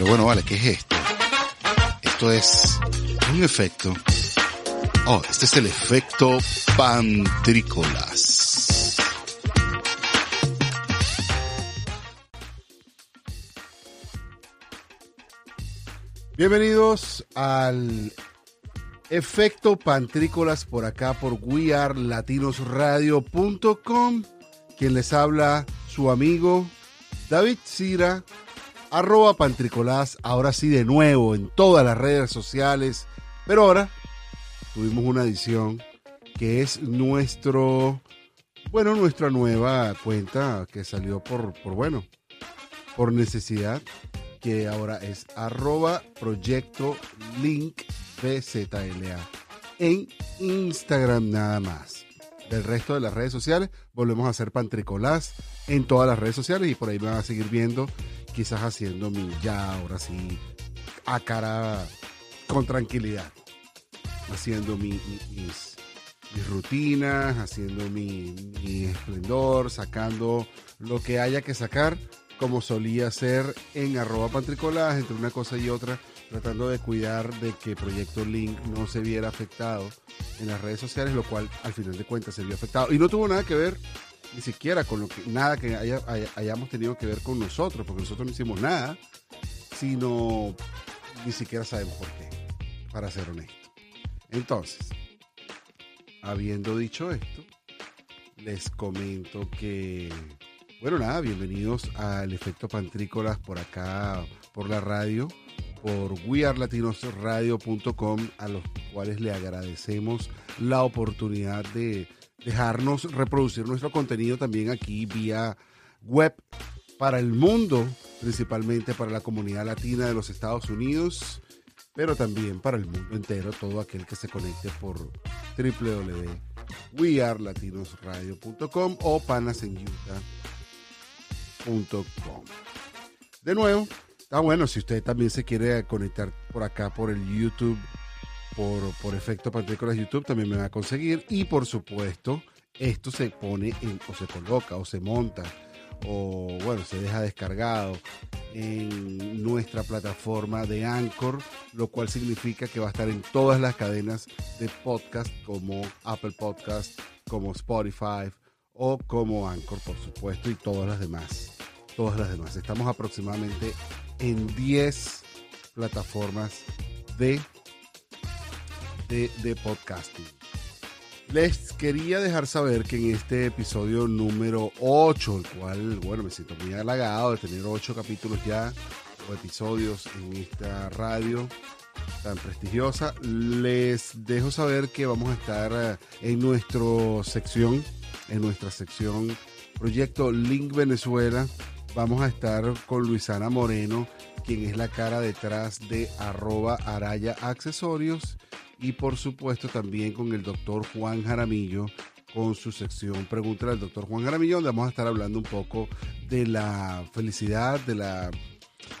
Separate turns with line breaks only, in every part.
Pero bueno, vale, ¿qué es esto? Esto es un efecto. Oh, este es el efecto pantrícolas. Bienvenidos al efecto pantrícolas por acá por wearlatinosradio.com. Quien les habla, su amigo David Cira, arroba pantricolás, ahora sí de nuevo en todas las redes sociales, pero ahora tuvimos una edición que es nuestro, bueno, nuestra nueva cuenta que salió por, por bueno, por necesidad, que ahora es arroba proyecto link BZLA en Instagram nada más. Del resto de las redes sociales, volvemos a hacer Pantricolás en todas las redes sociales y por ahí van a seguir viendo, quizás haciendo mi ya ahora sí a cara con tranquilidad, haciendo mi, mis, rutinas, haciendo mi, mi esplendor, sacando lo que haya que sacar como solía hacer en arroba pantricolás, entre una cosa y otra, tratando de cuidar de que Proyecto Link no se viera afectado en las redes sociales, lo cual al final de cuentas se vio afectado. Y no tuvo nada que ver ni siquiera con lo que, nada que haya, hayamos tenido que ver con nosotros, porque nosotros no hicimos nada, sino ni siquiera sabemos por qué, para ser honesto. Entonces, habiendo dicho esto, les comento que, bueno, nada, bienvenidos al efecto Pantrícolas por acá, por la radio por wearlatinosradio.com a los cuales le agradecemos la oportunidad de dejarnos reproducir nuestro contenido también aquí vía web para el mundo, principalmente para la comunidad latina de los Estados Unidos, pero también para el mundo entero, todo aquel que se conecte por www.wearlatinosradio.com o panasenyuta.com. De nuevo, Ah, bueno, si usted también se quiere conectar por acá por el YouTube, por, por efecto Pantrícolas YouTube, también me va a conseguir. Y por supuesto, esto se pone en, o se coloca o se monta o bueno, se deja descargado en nuestra plataforma de Anchor, lo cual significa que va a estar en todas las cadenas de podcast como Apple Podcast, como Spotify o como Anchor, por supuesto, y todas las demás. Todas las demás. Estamos aproximadamente en 10 plataformas de, de, podcasting. Les quería dejar saber que en este episodio número 8, el cual, bueno, me siento muy halagado de tener 8 capítulos ya o episodios en esta radio tan prestigiosa, les dejo saber que vamos a estar eh, en nuestra sección, en nuestra sección Proyecto Link Venezuela, vamos a estar con Luisana Moreno, quien es la cara detrás de arroba araya accesorios y por supuesto también con el doctor Juan Jaramillo con su sección Pregunta al doctor Juan Jaramillo, donde vamos a estar hablando un poco de la felicidad, de la,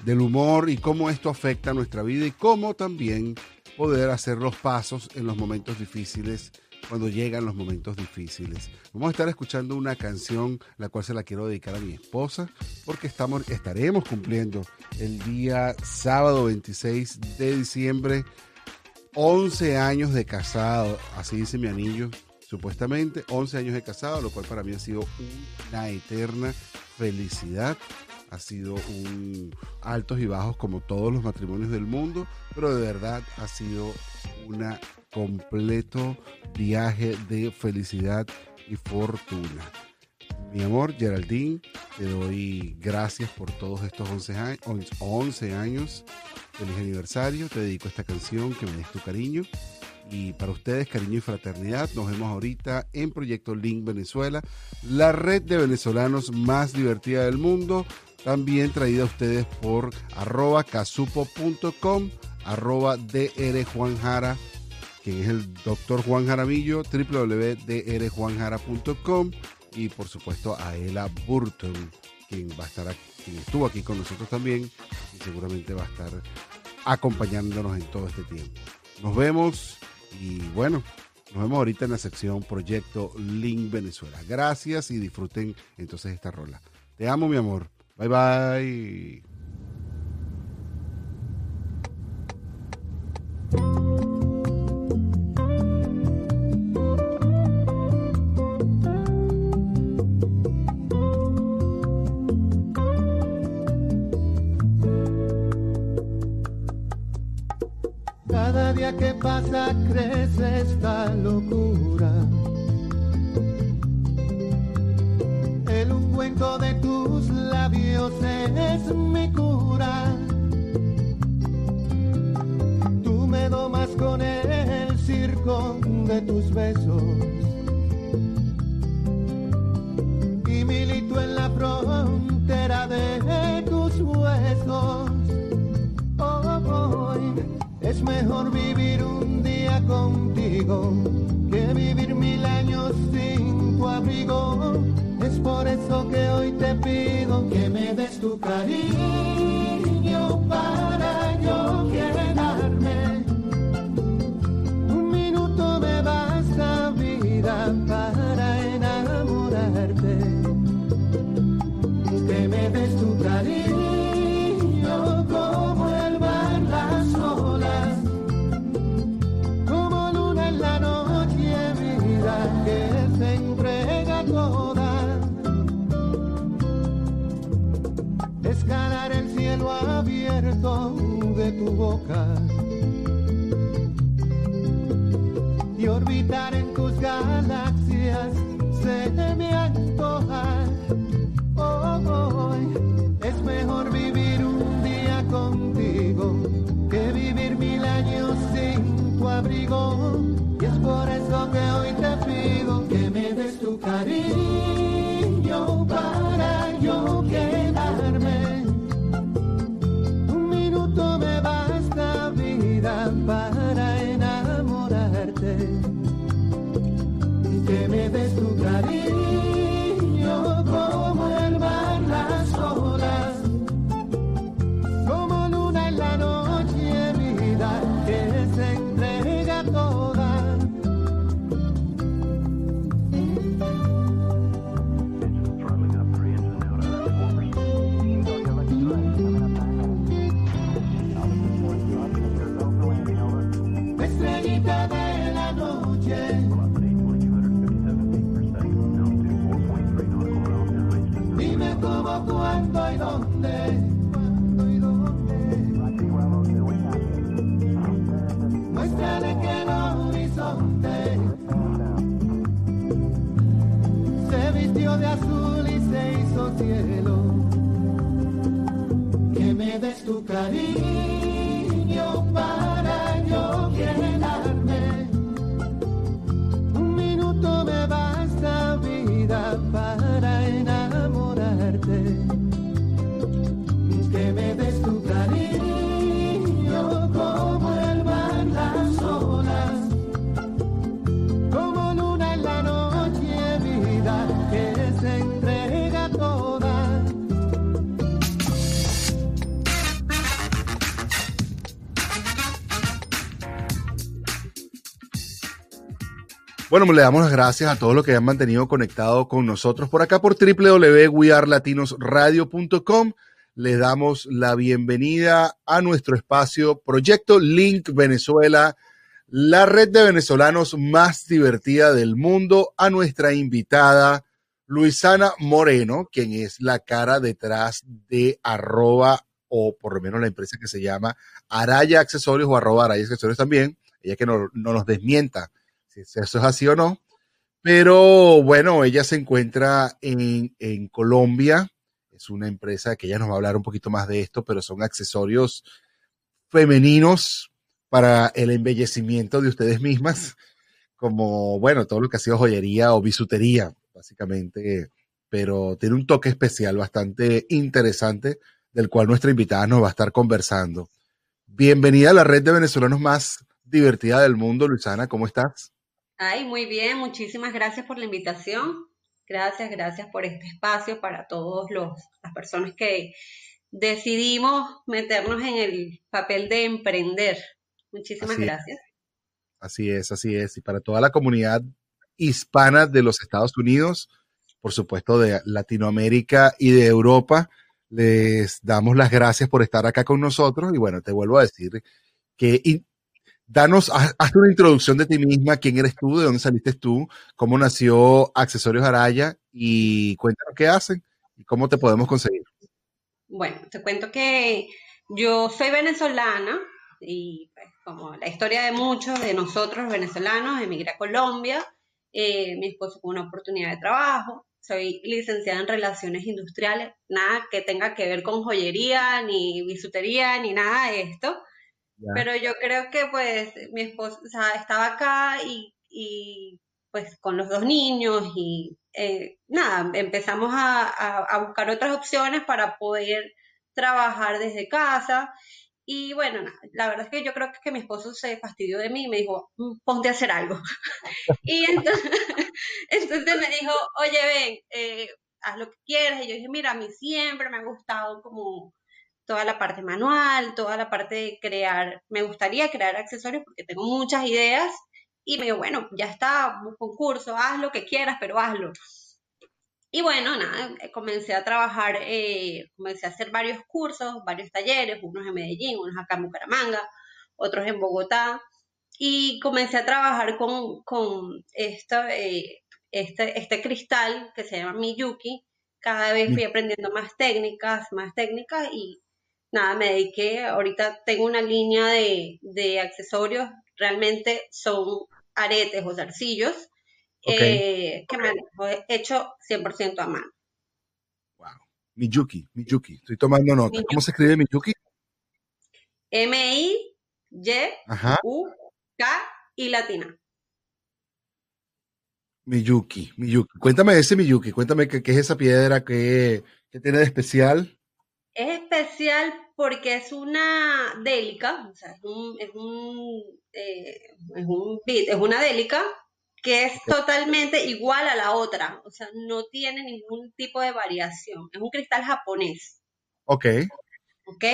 del humor y cómo esto afecta a nuestra vida y cómo también poder hacer los pasos en los momentos difíciles cuando llegan los momentos difíciles. Vamos a estar escuchando una canción la cual se la quiero dedicar a mi esposa porque estamos, estaremos cumpliendo el día sábado 26 de diciembre 11 años de casado, así dice mi anillo, supuestamente 11 años de casado, lo cual para mí ha sido una eterna felicidad. Ha sido un altos y bajos como todos los matrimonios del mundo, pero de verdad ha sido una completo viaje de felicidad y fortuna. Mi amor, Geraldine, te doy gracias por todos estos 11 años. 11 años. Feliz aniversario. Te dedico esta canción, que me des tu cariño. Y para ustedes, cariño y fraternidad, nos vemos ahorita en Proyecto Link Venezuela, la red de venezolanos más divertida del mundo, también traída a ustedes por arroba casupo.com, arroba drjuanjara.com quien es el doctor Juan Jaramillo, www.drjuanjara.com y por supuesto a Ela Burton, quien va a estar aquí, quien estuvo aquí con nosotros también y seguramente va a estar acompañándonos en todo este tiempo. Nos vemos y bueno, nos vemos ahorita en la sección Proyecto Link Venezuela. Gracias y disfruten entonces esta rola. Te amo, mi amor. Bye bye.
Día que pasa crece esta locura. El ungüento de tus labios es mi cura. Tú me domas con el circo de tus besos. Es mejor vivir un día contigo que vivir mil años sin tu abrigo. Es por eso que hoy te pido que me des tu cariño
Bueno, le damos las gracias a todos los que han mantenido conectado con nosotros por acá por www.wearlatinosradio.com. Les damos la bienvenida a nuestro espacio Proyecto Link Venezuela, la red de venezolanos más divertida del mundo, a nuestra invitada Luisana Moreno, quien es la cara detrás de arroba o por lo menos la empresa que se llama Araya Accesorios o arroba Araya Accesorios también. Ella que no, no nos desmienta si eso es así o no. Pero bueno, ella se encuentra en, en, Colombia. Es una empresa que ella nos va a hablar un poquito más de esto, pero son accesorios femeninos para el embellecimiento de ustedes mismas, como, bueno, todo lo que ha sido joyería o bisutería, básicamente. Pero tiene un toque especial bastante interesante, del cual nuestra invitada nos va a estar conversando. Bienvenida a la red de venezolanos más divertida del mundo, Luisana, ¿cómo estás?
Ay, muy bien, muchísimas gracias por la invitación. Gracias, gracias por este espacio para todos los las personas que decidimos meternos en el papel de emprender. Muchísimas
Así es.
gracias.
Así es, así es. Y para toda la comunidad hispana de los Estados Unidos, por supuesto de Latinoamérica y de Europa, les damos las gracias por estar acá con nosotros. Y bueno, te vuelvo a decir que danos, haz, una introducción de ti misma, quién eres tú, de dónde saliste tú, cómo nació Accesorios Araya y cuéntanos qué hacen y cómo te podemos conseguir.
Bueno, te cuento que yo soy venezolana y pues, como la historia de muchos de nosotros venezolanos, emigré a Colombia, eh, mi esposo con una oportunidad de trabajo, soy licenciada en relaciones industriales, nada que tenga que ver con joyería, ni bisutería, ni nada de esto. Pero yo creo que pues mi esposo, o sea, estaba acá y, y pues con los dos niños y eh, nada, empezamos a, a, buscar otras opciones para poder trabajar desde casa. Y bueno, la verdad es que yo creo que mi esposo se fastidió de mí y me dijo, mm, ponte a hacer algo. y entonces, entonces, me dijo, oye, ven, eh, haz lo que quieras. Y yo dije, mira, a mí siempre me ha gustado como toda la parte manual, toda la parte de crear, me gustaría crear accesorios porque tengo muchas ideas. Y me dijo, bueno, ya está, busca un curso, haz lo que quieras, pero hazlo. Y bueno, nada, eh, comencé a trabajar, eh, comencé a hacer varios cursos, varios talleres, unos en Medellín, unos acá en Bucaramanga, otros en Bogotá, y comencé a trabajar con, con esta, eh, este, este cristal que se llama Miyuki. Cada vez fui aprendiendo más técnicas, más técnicas y nada, me dediqué, ahorita tengo una línea de, de accesorios, realmente son aretes o zarcillos eh, que me han hecho 100% a mano.
Wow. Miyuki, Miyuki. Estoy tomando nota. ¿Cómo se escribe Miyuki?
M-I-Y-U-K y latina.
Miyuki, Miyuki. Cuéntame ese Miyuki, cuéntame qué, es esa piedra, qué, tiene de especial.
Es especial porque es una délica, o sea, es un, es un, eh, es, un, es una délica que es totalmente igual a la otra, o sea, no tiene ningún tipo de variación. Es un cristal japonés.
Ok.
Ok.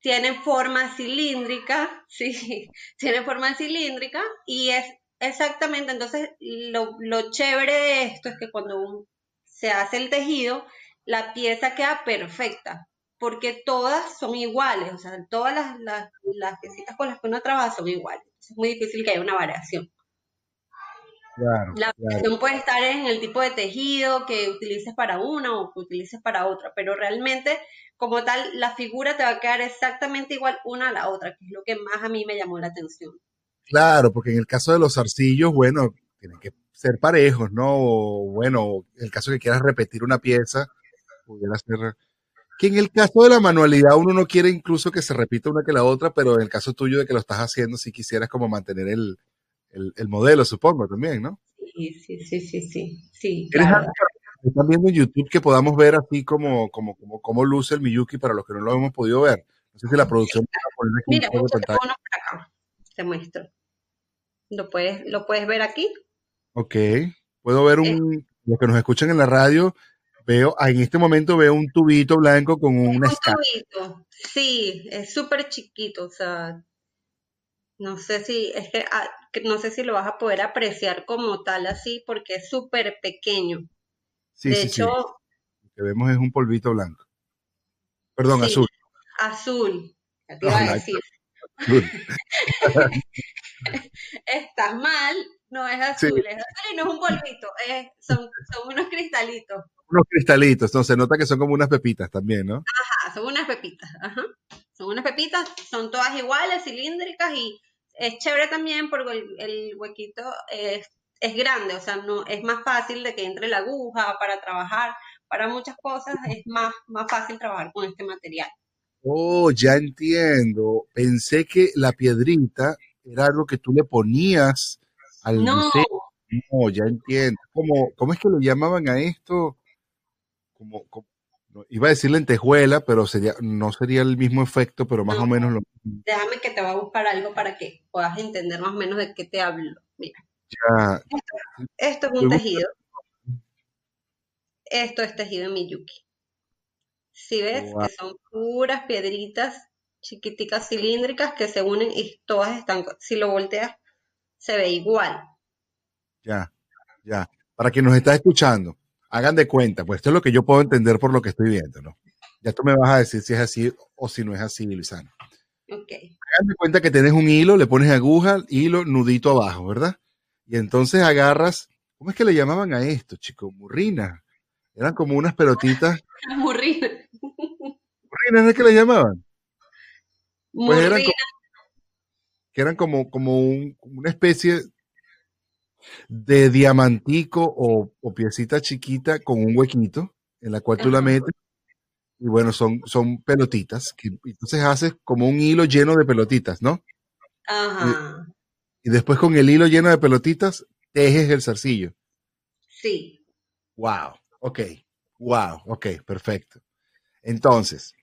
Tiene forma cilíndrica, sí, tiene forma cilíndrica y es exactamente, entonces lo, lo chévere de esto es que cuando se hace el tejido, la pieza queda perfecta, porque todas son iguales, o sea, todas las, las, las piecitas con las que uno trabaja son iguales. Es muy difícil que haya una variación la variación puede estar en el tipo de tejido que utilices para una o que utilices para otra, pero realmente como tal la figura te va a quedar exactamente igual una a la otra, que es lo que más a mí me llamó la atención.
Claro, porque en el caso de los arcillos, bueno, tienen que ser parejos, ¿no? O, bueno, en el caso que quieras repetir una pieza, pudiera ser... Que en el caso de la manualidad uno no quiere incluso que se repita una que la otra, pero en el caso tuyo de que lo estás haciendo, si quisieras como mantener el, el, modelo, supongo, también, ¿no?
Sí, sí, sí, sí, sí. sí
Están viendo en YouTube que podamos ver así como, como, como, como luce el Miyuki para los que no lo hemos podido ver. No sé si la producción
poner aquí Mira, por acá. Te muestro. ¿Lo puedes, ¿Lo puedes ver aquí?
Ok. Puedo ver un, eh. los que nos escuchan en la radio, veo, en este momento veo un tubito blanco con una
un tubito, sí, es súper chiquito, o sea, no sé si, es ah, que, no sé si lo vas a poder apreciar como tal así, porque es súper pequeño.
Sí, de hecho, Lo que vemos es un polvito blanco. Perdón, azul.
Azul, te iba a decir. Estás mal, no es azul, es azul y no es un polvito, son, son unos cristalitos.
Unos cristalitos, entonces se nota que son como unas pepitas también, ¿no?
Ajá, son unas pepitas, ajá. Son unas pepitas, son todas iguales, cilíndricas y es chévere también porque el, huequito es, grande, o sea, no es más fácil de que entre la aguja para trabajar, para muchas cosas es más, más fácil trabajar con este material.
Oh, ya entiendo. Pensé que la piedrita era algo que tú le ponías al
no.
No, ya entiendo. ¿Cómo, ¿Cómo es que le llamaban a esto? Como, como iba a decir lentejuela, pero sería, no sería el mismo efecto, pero más o menos lo
mismo. Déjame que te voy a buscar algo para que puedas entender más o menos de qué te hablo. Mira. Esto, es un tejido. Esto es tejido en Miyuki. Si ves que son puras piedritas chiquiticas cilíndricas que se unen y todas están, si lo volteas, se ve igual.
Ya, ya. Para quien nos está escuchando, hagan de cuenta, pues esto es lo que yo puedo entender por lo que estoy viendo, ¿no? Ya tú me vas a decir si es así o si no es así, Luisana.
Ok.
Hagan de cuenta que tienes un hilo, le pones aguja, hilo, nudito abajo, ¿verdad? Y entonces agarras, ¿cómo es que le llamaban a esto, chicos? Murrina. Eran como unas pelotitas.
Murrina.
¿Murrina es que le llamaban?
Pues
que eran como, como una especie de diamantico o, piecita chiquita con un huequito en la cual tú la metes. Y bueno, son, son pelotitas. Que, entonces haces como un hilo lleno de pelotitas, ¿no?
Ajá.
Y, después con el hilo lleno de pelotitas, tejes el zarcillo.
Sí.
Wow. Ok. Wow. Ok, perfecto. Entonces,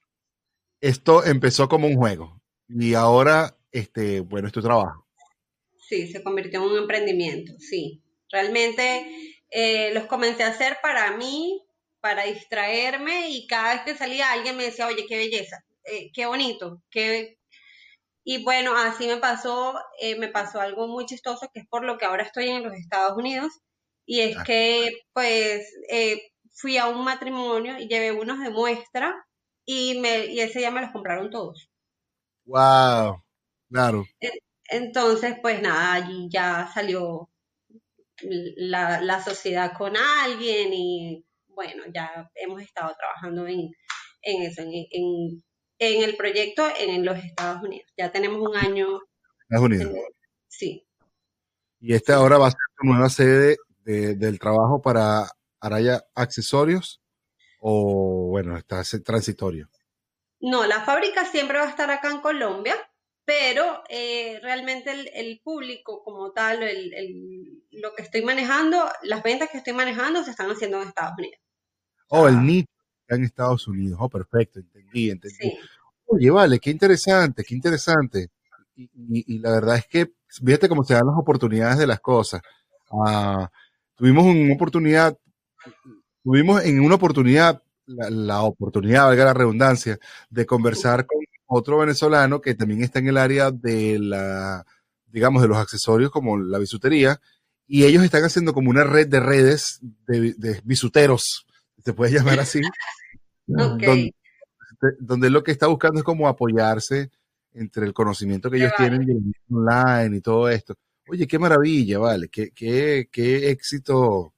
esto empezó como un juego y ahora, este, bueno, es tu trabajo.
Sí, se convirtió en un emprendimiento, sí. Realmente eh, los comencé a hacer para mí, para distraerme y cada vez que salía alguien me decía, oye, qué belleza, eh, qué bonito, qué... Y bueno, así me pasó, eh, me pasó algo muy chistoso, que es por lo que ahora estoy en los Estados Unidos, y es ah. que pues fui a un matrimonio y llevé unos de muestra y, me, y ese día me los compraron todos.
¡Wow! Claro.
Entonces, pues nada, allí ya salió la, sociedad con alguien y bueno, ya hemos estado trabajando en, eso, en, el proyecto en los Estados Unidos. Ya tenemos un año.
Estados Unidos.
sí.
Y esta ahora va a ser tu nueva sede del trabajo para Araya Accesorios o bueno, está transitorio.
No, la fábrica siempre va a estar acá en Colombia pero eh, realmente el, público como tal, lo que estoy manejando, las ventas que estoy manejando se están haciendo en Estados Unidos.
Oh, el nicho está en Estados Unidos. Oh, perfecto, entendí, entendí. Oye, vale, qué interesante, qué interesante. Y, la verdad es que, fíjate cómo se dan las oportunidades de las cosas. Ah, tuvimos una oportunidad, tuvimos en una oportunidad, la, la oportunidad, valga la redundancia, de conversar con otro venezolano que también está en el área de la, digamos, de los accesorios como la bisutería, y ellos están haciendo como una red de redes de, bisuteros, se puede llamar así, donde, lo que está buscando es como apoyarse entre el conocimiento que ellos tienen de online y todo esto. Oye, qué maravilla, vale, qué, qué, qué éxito.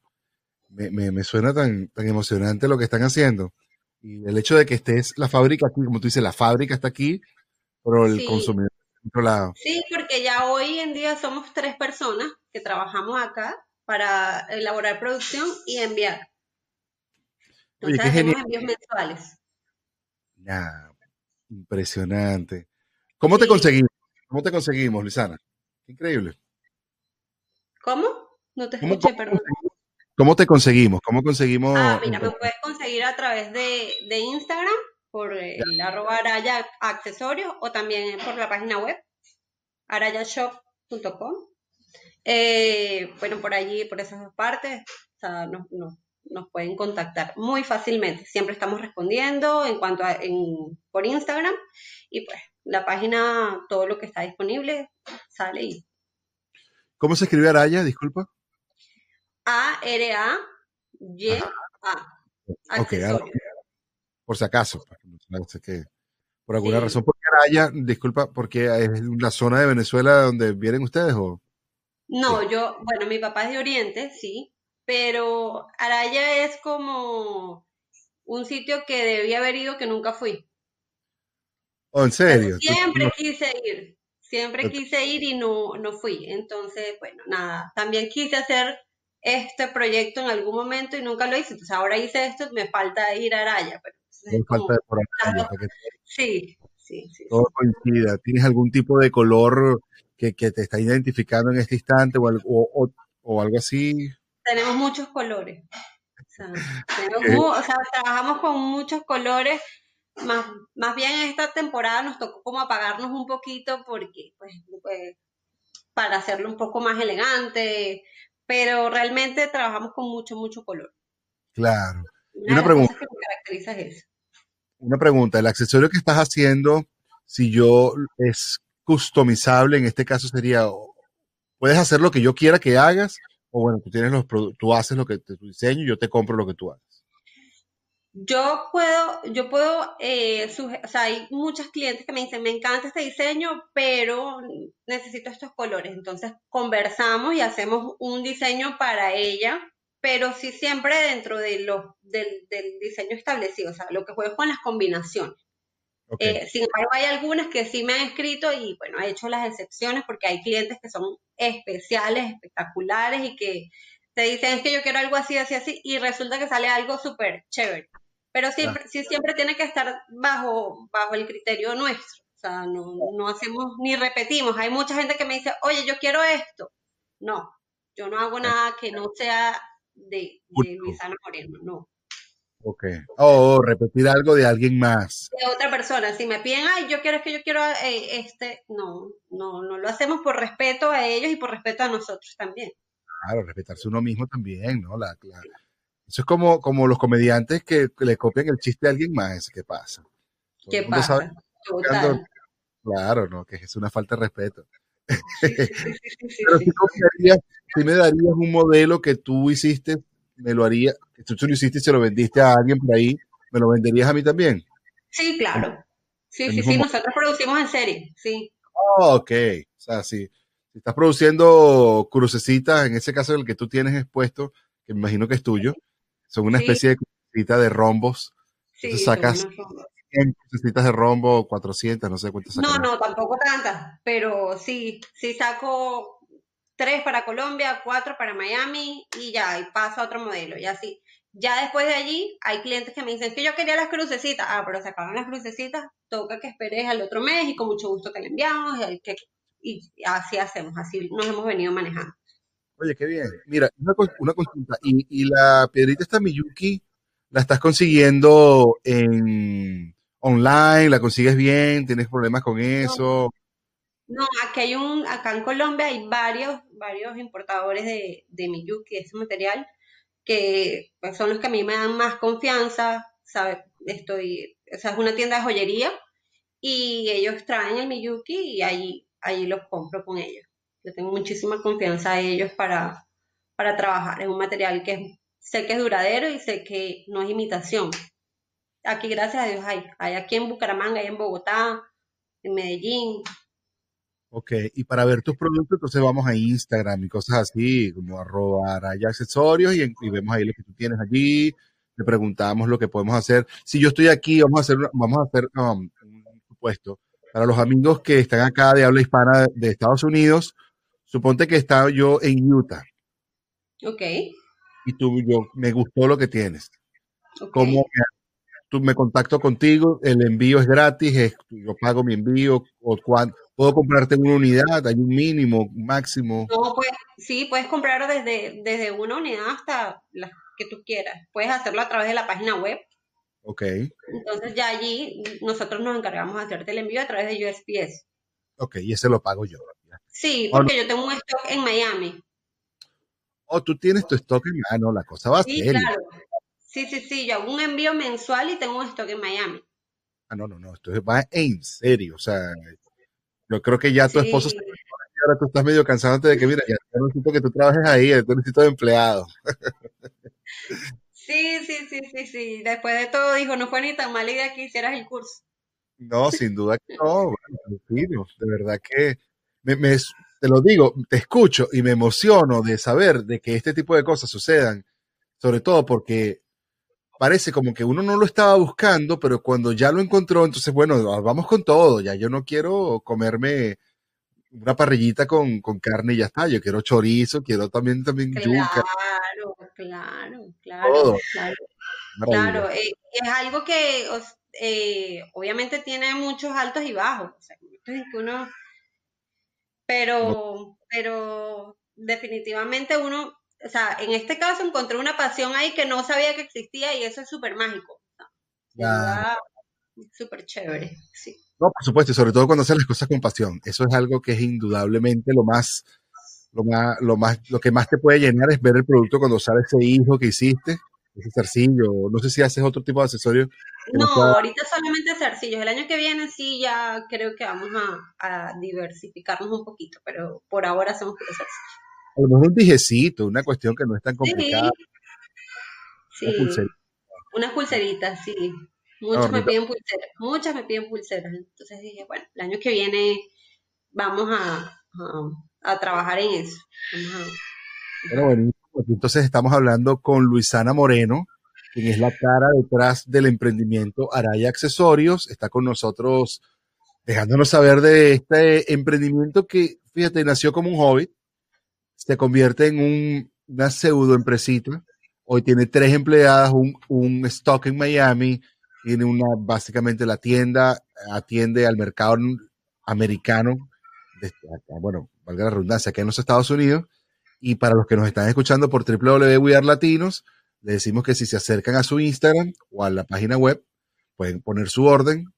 Me, me, me, suena tan, tan emocionante lo que están haciendo. Y el hecho de que estés la fábrica aquí, como tú dices, la fábrica está aquí, pero el consumidor está en otro lado.
Sí, porque ya hoy en día somos tres personas que trabajamos acá para elaborar producción y enviar. Entonces hacemos envíos mensuales.
Impresionante. ¿Cómo te conseguimos? ¿Cómo te conseguimos, Luisana? Increíble.
¿Cómo? No te escuché, perdón.
¿Cómo te conseguimos? ¿Cómo conseguimos?
Ah, mira, me puedes conseguir a través de, Instagram por el arroba araya accesorios o también por la página web arayashop.com. Eh, bueno, por allí, por esas dos partes, o sea, nos, pueden contactar muy fácilmente. Siempre estamos respondiendo en cuanto a en, por Instagram y pues la página, todo lo que está disponible sale y.
¿Cómo se escribe Araya? Disculpa.
A-R-A-Y-A.
Ok, por si acaso, que por alguna razón, porque Araya, disculpa, porque es la zona de Venezuela donde vienen ustedes o
no, yo, bueno, mi papá es de Oriente, sí, pero Araya es como un sitio que debía haber ido que nunca fui.
¿Oh, en serio?
siempre quise ir, siempre quise ir y no, no fui. Entonces, bueno, nada, también quise hacer este proyecto en algún momento y nunca lo hice. Entonces ahora hice esto, me falta ir a Araya. Pero me falta por Araya. Sí, sí, sí.
Todo coincida. ¿Tienes algún tipo de color que, te está identificando en este instante o, o, o, algo así?
Tenemos muchos colores. O sea, trabajamos con muchos colores. Más, más bien esta temporada nos tocó como apagarnos un poquito porque, pues, pues para hacerlo un poco más elegante, pero realmente trabajamos con mucho, mucho color.
Claro. Una, pregunta. Una pregunta, el accesorio que estás haciendo, si yo es customizable, en este caso sería, puedes hacer lo que yo quiera que hagas, o bueno, tú tienes los tú haces lo que te diseño y yo te compro lo que tú hagas.
Yo puedo, yo puedo, eh, o sea, hay muchos clientes que me dicen, me encanta este diseño, pero necesito estos colores. Entonces conversamos y hacemos un diseño para ella, pero sí siempre dentro de lo, del, diseño establecido, o sea, lo que juego con las combinaciones. Eh, sin embargo, hay algunas que sí me han escrito y bueno, he hecho las excepciones porque hay clientes que son especiales, espectaculares y que te dicen es que yo quiero algo así, así, así y resulta que sale algo súper chévere. Pero siempre, sí siempre tiene que estar bajo, bajo el criterio nuestro. O sea, no, no hacemos ni repetimos. Hay mucha gente que me dice, oye, yo quiero esto. No, yo no hago nada que no sea de, de Luisana Moreno, no.
Ok. O repetir algo de alguien más.
De otra persona. Si me piden, ay, yo quiero, es que yo quiero eh, este, no, no, no lo hacemos por respeto a ellos y por respeto a nosotros también.
Claro, respetarse uno mismo también, ¿no? La, eso es como, como los comediantes que, le copian el chiste a alguien más. ¿Qué pasa?
¿Qué pasa?
claro, ¿no? Que es una falta de respeto. Pero si, me darías un modelo que tú hiciste, me lo haría, que tú, lo hiciste y se lo vendiste a alguien por ahí, ¿me lo venderías a mí también?
Sí, claro. Sí, sí, sí, nosotros producimos en serie, sí.
Oh, ok, o sea, sí. Si estás produciendo crucecitas, en ese caso el que tú tienes expuesto, que me imagino que es tuyo, son una especie de crucecita de rombos. Sí, sacas 100 crucecitas de rombo, 400, no sé cuántas
No, no, tampoco tantas, pero sí, sí saco tres para Colombia, cuatro para Miami y ya, y paso a otro modelo, y así. Ya después de allí hay clientes que me dicen que yo quería las crucecitas, ah, pero se acaban las crucecitas, toca que esperes al otro mes y con mucho gusto que le enviamos y, que, y así hacemos, así nos hemos venido manejando.
Oye, qué bien. Mira, una, una consulta. ¿Y, ¿Y, la piedrita esta Miyuki la estás consiguiendo en online? ¿La consigues bien? ¿Tienes problemas con eso?
No, aquí hay un, acá en Colombia hay varios, varios importadores de, de Miyuki, de ese material, que pues, son los que a mí me dan más confianza, ¿sabes? Estoy, o sea, es una tienda de joyería y ellos traen el Miyuki y ahí, ahí los compro con ellos. Yo tengo muchísima confianza a ellos para, para trabajar. Es un material que sé que es duradero y sé que no es imitación. Aquí, gracias a Dios, hay. Hay aquí en Bucaramanga, hay en Bogotá, en Medellín,
Ok, y para ver tus productos, entonces vamos a Instagram y cosas así, como arroba raya accesorios y, vemos ahí lo que tú tienes allí, le preguntamos lo que podemos hacer. Si yo estoy aquí, vamos a hacer, vamos a hacer um, un supuesto. Para los amigos que están acá de habla hispana de Estados Unidos, suponte que estaba yo en Utah.
Ok.
Y tú, yo, me gustó lo que tienes. ¿Cómo tú me contacto contigo? El envío es gratis, yo pago mi envío o ¿Puedo comprarte una unidad? ¿Hay un mínimo, un máximo?
No, pues sí, puedes comprarlo desde, desde una unidad hasta las que tú quieras. Puedes hacerlo a través de la página web.
Ok.
Entonces ya allí nosotros nos encargamos de hacerte el envío a través de USPS.
Ok, y ese lo pago yo.
Sí, porque yo tengo un stock en Miami.
Oh, tú tienes tu stock en Miami, no, la cosa va a
sí, Claro. Sí, sí, sí, yo hago un envío mensual y tengo un stock en Miami.
Ah, no, no, no, esto va en serio, o sea, yo creo que ya tu esposo se ahora tú estás medio cansado antes de que, mira, ya necesito que tú trabajes ahí, tú necesito de empleado.
Sí, sí, sí, sí, sí. Después de todo dijo, no fue ni tan mala idea que hicieras el curso.
No, sin duda que no. Bueno, de verdad que me, te lo digo, te escucho y me emociono de saber de que este tipo de cosas sucedan, sobre todo porque parece como que uno no lo estaba buscando, pero cuando ya lo encontró, entonces, bueno, vamos con todo, ya yo no quiero comerme una parrillita con, carne y ya está, yo quiero chorizo, quiero también, también
claro, yuca. Claro, claro, claro. Claro, eh, es algo que eh, obviamente tiene muchos altos y bajos, o sea, que uno, pero, pero definitivamente uno o sea, en este caso encontré una pasión ahí que no sabía que existía y eso es súper mágico. Súper chévere, sí.
No, por supuesto, y sobre todo cuando haces las cosas con pasión. Eso es algo que es indudablemente lo más, lo más, lo más, lo que más te puede llenar es ver el producto cuando sale ese hijo que hiciste, ese zarcillo. No sé si haces otro tipo de accesorio.
No, ahorita solamente zarcillos. El año que viene sí ya creo que vamos a, diversificarnos un poquito, pero por ahora hacemos los zarcillos
a lo mejor un dijecito, una cuestión que no es tan complicada.
Sí, unas pulseritas, sí. Muchos me piden pulseras, muchas me piden pulseras. Entonces dije, bueno, el año que viene vamos a, a, trabajar en eso.
bueno, entonces estamos hablando con Luisana Moreno, quien es la cara detrás del emprendimiento Araya Accesorios. Está con nosotros dejándonos saber de este emprendimiento que, fíjate, nació como un hobby, se convierte en un, una pseudo empresita. Hoy tiene tres empleadas, un, un stock en Miami, tiene una, básicamente la tienda, atiende al mercado americano, bueno, valga la redundancia, aquí en los Estados Unidos. Y para los que nos están escuchando por www Latinos, le decimos que si se acercan a su Instagram o a la página web, pueden poner su orden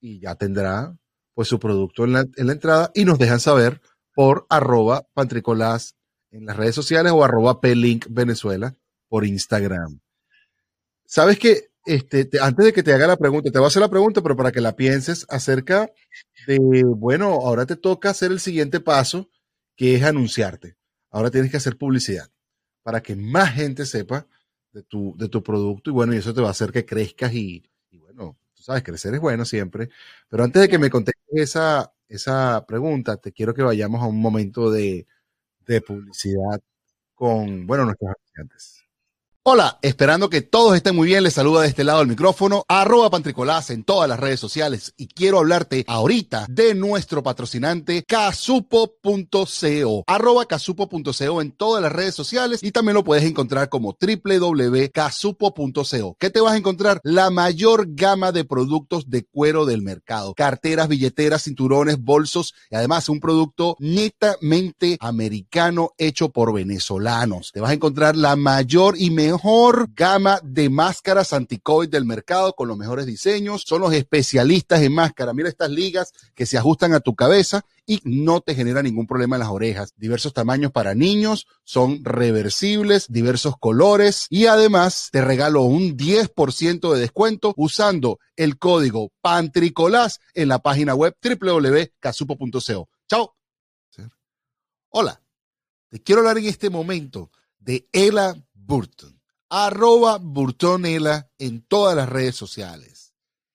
y ya tendrá pues su producto en la, en la entrada y nos dejan saber por arroba pantricolás en las redes sociales o arroba plink Venezuela por Instagram. Sabes que este, antes de que te haga la pregunta, te voy a hacer la pregunta, pero para que la pienses acerca de, bueno, ahora te toca hacer el siguiente paso, que es anunciarte. Ahora tienes que hacer publicidad para que más gente sepa de tu, de tu producto y bueno, y eso te va a hacer que crezcas y, bueno, tú sabes, crecer es bueno siempre. Pero antes de que me contestes esa, esa pregunta, te quiero que vayamos a un momento de, de publicidad con, bueno, nuestros anunciantes. Hola, esperando que todos estén muy bien, les saluda de este lado el micrófono, arroba pantricolás en todas las redes sociales y quiero hablarte ahorita de nuestro patrocinante casupo.co, arroba casupo.co en todas las redes sociales y también lo puedes encontrar como www.casupo.co. ¿Qué te vas a encontrar? La mayor gama de productos de cuero del mercado, carteras, billeteras, cinturones, bolsos y además un producto netamente americano hecho por venezolanos. Te vas a encontrar la mayor y mejor mejor gama de máscaras anti-COVID del mercado con los mejores diseños. Son los especialistas en máscara. Mira estas ligas que se ajustan a tu cabeza y no te genera ningún problema en las orejas. Diversos tamaños para niños, son reversibles, diversos colores y además te regalo un 10% de descuento usando el código PANTRICOLAS en la página web www.casupo.co. Chao. Hola, te quiero hablar en este momento de Ella Burton arroba Burtonela en todas las redes sociales.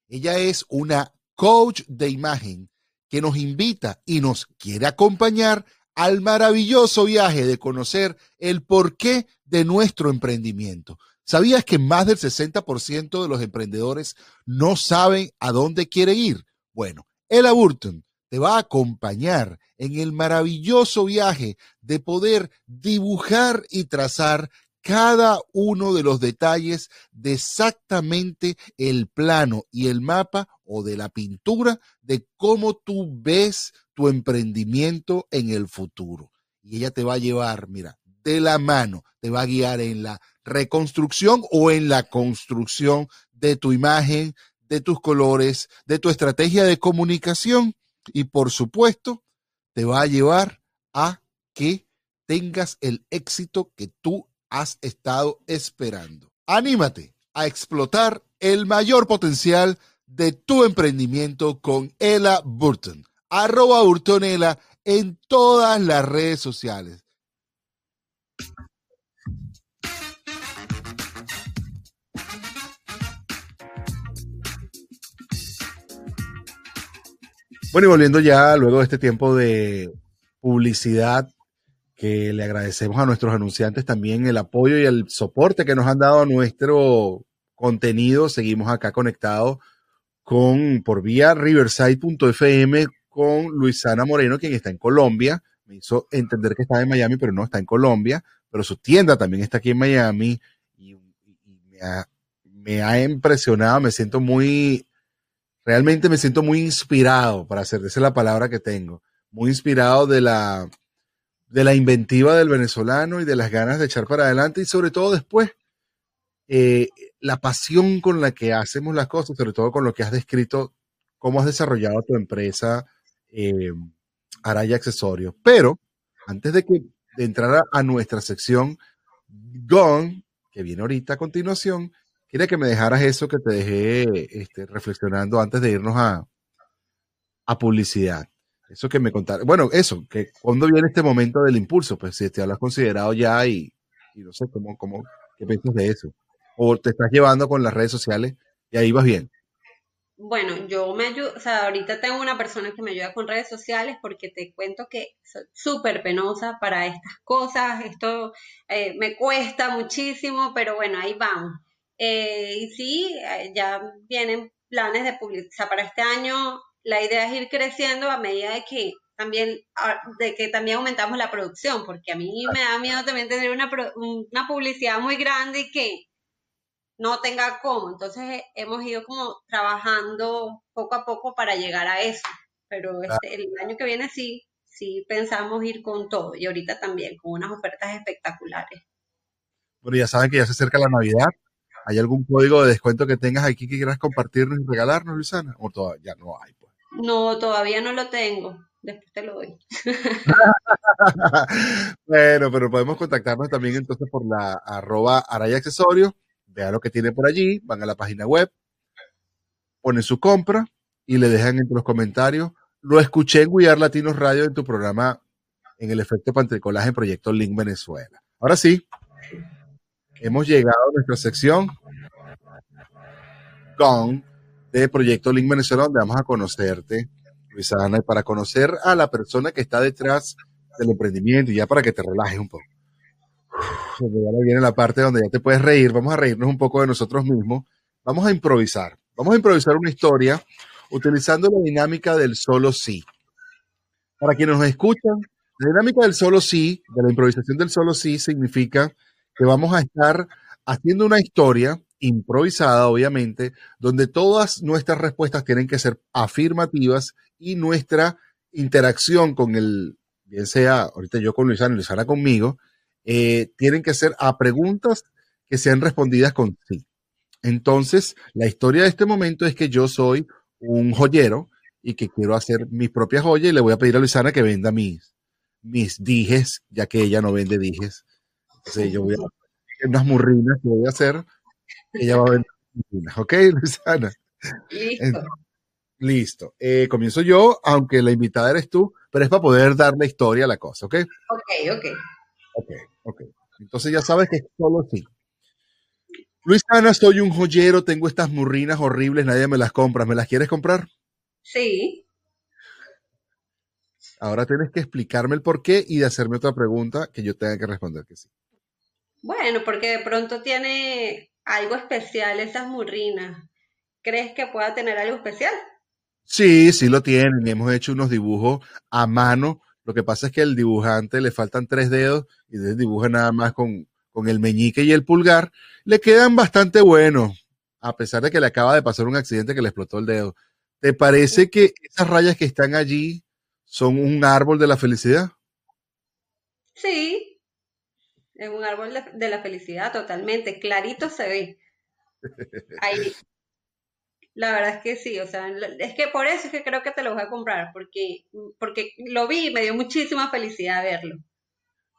Ella es una coach de imagen que nos invita y nos quiere acompañar al maravilloso viaje de conocer el porqué de nuestro emprendimiento. ¿Sabías que más del 60% de los emprendedores no saben a dónde quieren ir? Bueno, Ella Burton te va a acompañar en el maravilloso viaje de poder dibujar y trazar cada uno de los detalles de exactamente el plano y el mapa o de la pintura de cómo tú ves tu emprendimiento en el futuro. Y ella te va a llevar, mira, de la mano, te va a guiar en la reconstrucción o en la construcción de tu imagen, de tus colores, de tu estrategia de comunicación y por supuesto te va a llevar a que tengas el éxito que tú has estado esperando. Anímate a explotar el mayor potencial de tu emprendimiento con Ella Burton. Arroba Burtonela en todas las redes sociales. Bueno, y volviendo ya luego de este tiempo de publicidad que le agradecemos a nuestros anunciantes también el apoyo y el soporte que nos han dado a nuestro contenido. Seguimos acá conectados con por vía riverside.fm con Luisana Moreno, quien está en Colombia. Me hizo entender que estaba en Miami, pero no está en Colombia. Pero su tienda también está aquí en Miami y, me, ha, me ha impresionado. Me siento muy, realmente me siento muy inspirado, para hacer, esa es la palabra que tengo, muy inspirado de la, de la inventiva del venezolano y de las ganas de echar para adelante y sobre todo después eh, la pasión con la que hacemos las cosas, sobre todo con lo que has descrito, cómo has desarrollado tu empresa eh, Araya Accesorios. Pero antes de que de entrar a, nuestra sección Gone, que viene ahorita a continuación, quería que me dejaras eso que te dejé este, reflexionando antes de irnos a, a publicidad. Eso que me contaron. Bueno, eso, que cuando viene este momento del impulso, pues si te lo has considerado ya y, no sé cómo, cómo, qué piensas de eso. O te estás llevando con las redes sociales y ahí vas bien.
Bueno, yo me ayudo, o sea, ahorita tengo una persona que me ayuda con redes sociales porque te cuento que soy súper penosa para estas cosas, esto eh, me cuesta muchísimo, pero bueno, ahí vamos. Eh, y sí, eh, ya vienen planes de publicidad. para este año la idea es ir creciendo a medida de que también de que también aumentamos la producción, porque a mí me da miedo también tener una, una publicidad muy grande y que no tenga cómo. Entonces hemos ido como trabajando poco a poco para llegar a eso. Pero este, el año que viene sí, sí pensamos ir con todo y ahorita también con unas ofertas espectaculares.
Bueno, ya saben que ya se acerca la Navidad. ¿Hay algún código de descuento que tengas aquí que quieras compartirnos y regalarnos, Luisana? ¿O todavía no hay?
No, todavía no lo tengo. Después te lo doy.
bueno, pero podemos contactarnos también entonces por la arroba araya accesorios. Vean lo que tiene por allí, van a la página web, ponen su compra y le dejan entre los comentarios. Lo escuché en We Latinos Radio en tu programa en el efecto pantricolaje en Proyecto Link Venezuela. Ahora sí, hemos llegado a nuestra sección con de Proyecto Link Venezuela, donde vamos a conocerte, Luisana, y para conocer a la persona que está detrás del emprendimiento y ya para que te relajes un poco. ya viene la parte donde ya te puedes reír, vamos a reírnos un poco de nosotros mismos, vamos a improvisar, vamos a improvisar una historia utilizando la dinámica del solo sí. Para quienes nos escuchan, la dinámica del solo sí, de la improvisación del solo sí, significa que vamos a estar haciendo una historia improvisada, obviamente, donde todas nuestras respuestas tienen que ser afirmativas y nuestra interacción con el, bien sea ahorita yo con Luisana Luisana conmigo, eh, tienen que ser a preguntas que sean respondidas con sí. Entonces, la historia de este momento es que yo soy un joyero y que quiero hacer mis propias joyas y le voy a pedir a Luisana que venda mis, mis dijes, ya que ella no vende dijes. Entonces, yo voy a unas murrinas que voy a hacer ella va a vender ¿Ok, Luisana?
Listo.
listo. Eh, comienzo yo, aunque la invitada eres tú, pero es para poder dar la historia a la cosa, ¿ok?
Ok, ok.
Ok, ok. Entonces ya sabes que es solo sí. Luisana, soy un joyero, tengo estas murrinas horribles, nadie me las compra. ¿Me las quieres comprar?
Sí.
Ahora tienes que explicarme el por qué y de hacerme otra pregunta que yo tenga que responder que sí.
Bueno, porque de pronto tiene algo especial esas murrinas. ¿Crees que pueda tener algo especial?
Sí, sí lo tienen. Hemos hecho unos dibujos a mano. Lo que pasa es que al dibujante le faltan tres dedos y dibuja nada más con, con el meñique y el pulgar. Le quedan bastante buenos, a pesar de que le acaba de pasar un accidente que le explotó el dedo. ¿Te parece que esas rayas que están allí son un árbol de la felicidad?
Sí, es un árbol de, la felicidad totalmente, clarito se ve. Ahí. La verdad es que sí, o sea, es que por eso es que creo que te lo voy a comprar, porque, porque lo vi y me dio muchísima felicidad verlo.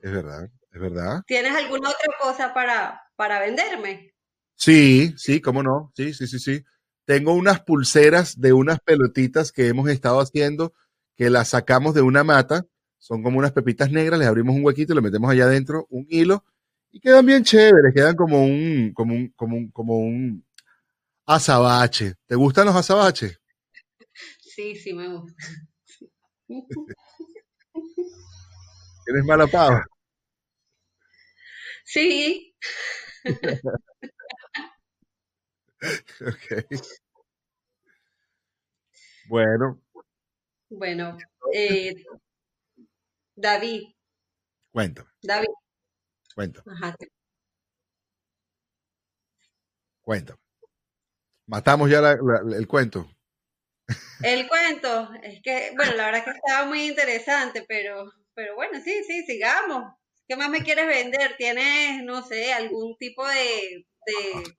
Es verdad, es verdad.
¿Tienes alguna otra cosa para, para venderme?
Sí, sí, cómo no, sí, sí, sí, sí. Tengo unas pulseras de unas pelotitas que hemos estado haciendo, que las sacamos de una mata son como unas pepitas negras, les abrimos un huequito, le metemos allá adentro un hilo y quedan bien chéveres, quedan como un, como un, como un, como un azabache. ¿Te gustan los azabaches?
Sí, sí me gusta.
¿Tienes mala pava?
Sí.
ok. Bueno.
Bueno, eh, David.
Cuéntame.
David.
Cuéntame. Ajá. Cuéntame. Matamos ya el cuento.
El cuento, es que, bueno, la verdad es que estaba muy interesante, pero, pero bueno, sí, sí, sigamos. ¿Qué más me quieres vender? ¿Tienes, no sé, algún tipo de, de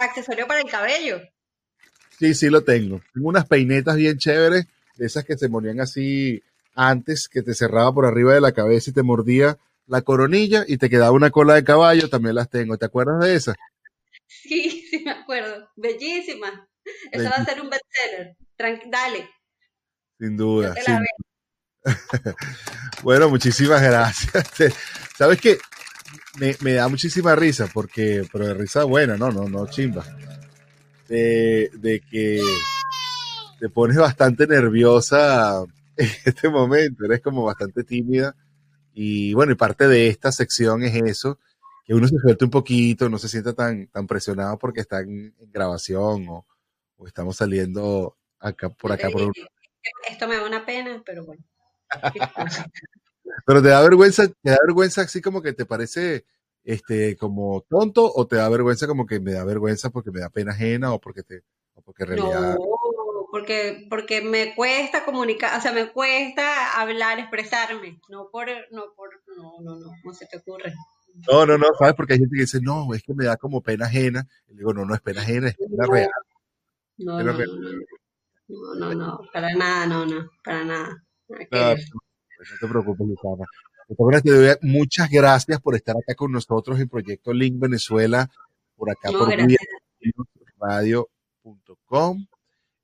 accesorio para el cabello?
Sí, sí lo tengo. Tengo unas peinetas bien chéveres, de esas que se morían así antes que te cerraba por arriba de la cabeza y te mordía la coronilla y te quedaba una cola de caballo, también las tengo. ¿Te acuerdas de esas?
Sí, sí me acuerdo. Bellísima. Eso va a ser un bestseller. dale.
Sin duda. bueno, muchísimas gracias. Sabes que me, da muchísima risa porque, pero de risa buena, no, no, no chimba. De, de que te pones bastante nerviosa en este momento, eres como bastante tímida. Y bueno, y parte de esta sección es eso, que uno se suelte un poquito, no se sienta tan, tan presionado porque está en, grabación o, estamos saliendo acá por acá por
Esto me da una pena, pero bueno.
pero te da vergüenza, te da vergüenza así como que te parece este como tonto o te da vergüenza como que me da vergüenza porque me da pena ajena o porque te o porque en realidad
no, porque porque me cuesta comunicar, o sea, me cuesta hablar, expresarme, no por no por no no no, no se te ocurre.
No, no, no, ¿sabes? Porque hay gente que dice, no, es que me da como pena ajena. Y digo, no, no es pena ajena, es pena real.
No, no, no, no, no, para nada, no, no, para nada.
No, te preocupes, Lucana. te doy muchas gracias por estar acá con nosotros en Proyecto Link Venezuela, por acá por radio.com.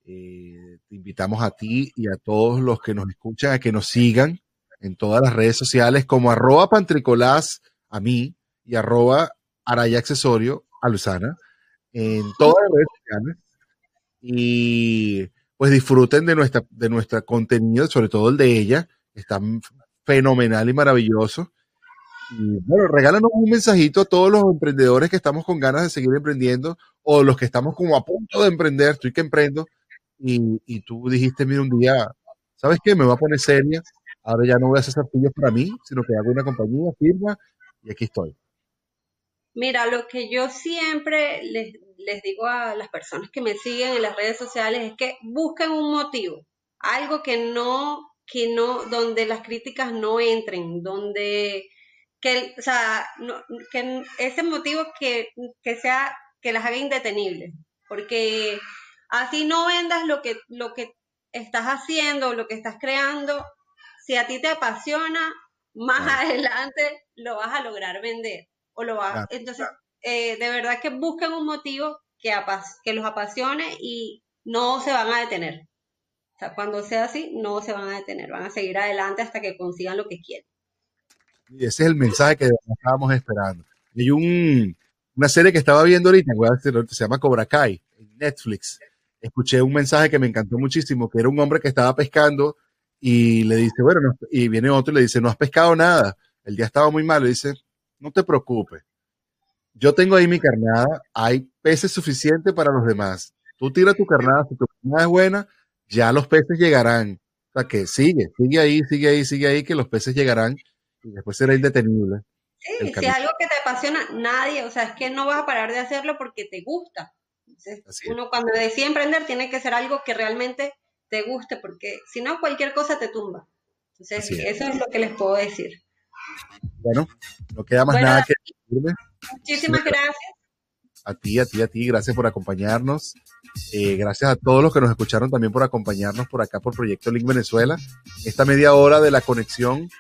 Eh, te invitamos a ti y a todos los que nos escuchan a que nos sigan en todas las redes sociales como arroba pantricolás a mí y arroba araya accesorio a Luzana en todas las redes sociales y pues disfruten de nuestra, de nuestra contenido, sobre todo el de ella, está fenomenal y maravilloso. Y bueno, regálanos un mensajito a todos los emprendedores que estamos con ganas de seguir emprendiendo o los que estamos como a punto de emprender, estoy que emprendo, y, y tú dijiste, mira, un día, ¿sabes qué? Me voy a poner seria, ahora ya no voy a hacer sartillos para mí, sino que hago una compañía, firma, y aquí estoy.
Mira, lo que yo siempre les, digo a las personas que me siguen en las redes sociales es que busquen un motivo, algo que no, que no, donde las críticas no entren, donde, que, o sea, que ese motivo que, que sea, que las haga indetenibles, porque así no vendas lo que, lo que estás haciendo, lo que estás creando, si a ti te apasiona, más adelante lo vas a lograr vender. O lo vas, Entonces, eh, de verdad que busquen un motivo que, que los apasione y no se van a detener. O sea, cuando sea así, no se van a detener, van a seguir adelante hasta que consigan lo que quieren.
Y ese es el mensaje que estábamos esperando. Hay un, una serie que estaba viendo ahorita, se llama Cobra Kai, en Netflix. Escuché un mensaje que me encantó muchísimo, que era un hombre que estaba pescando y le dice, bueno, y viene otro y le dice, no has pescado nada, el día estaba muy malo, le dice, no te preocupes, yo tengo ahí mi carnada, hay peces suficientes para los demás, tú tira tu carnada, si tu carnada es buena, ya los peces llegarán, o sea que sigue, sigue ahí, sigue ahí, sigue ahí, que los peces llegarán y después será indetenible.
Sí, si es algo que te apasiona, nadie, o sea, es que no vas a parar de hacerlo porque te gusta. Uno cuando decide emprender tiene que ser algo que realmente te guste, porque si no, cualquier cosa te tumba. Entonces, eso es lo que les puedo decir.
Bueno, no queda más nada que
decirme. Muchísimas gracias.
A ti, a ti, a ti, gracias por acompañarnos. Eh, gracias a todos los que nos escucharon también por acompañarnos por acá por Proyecto Link Venezuela. Esta media hora de la conexión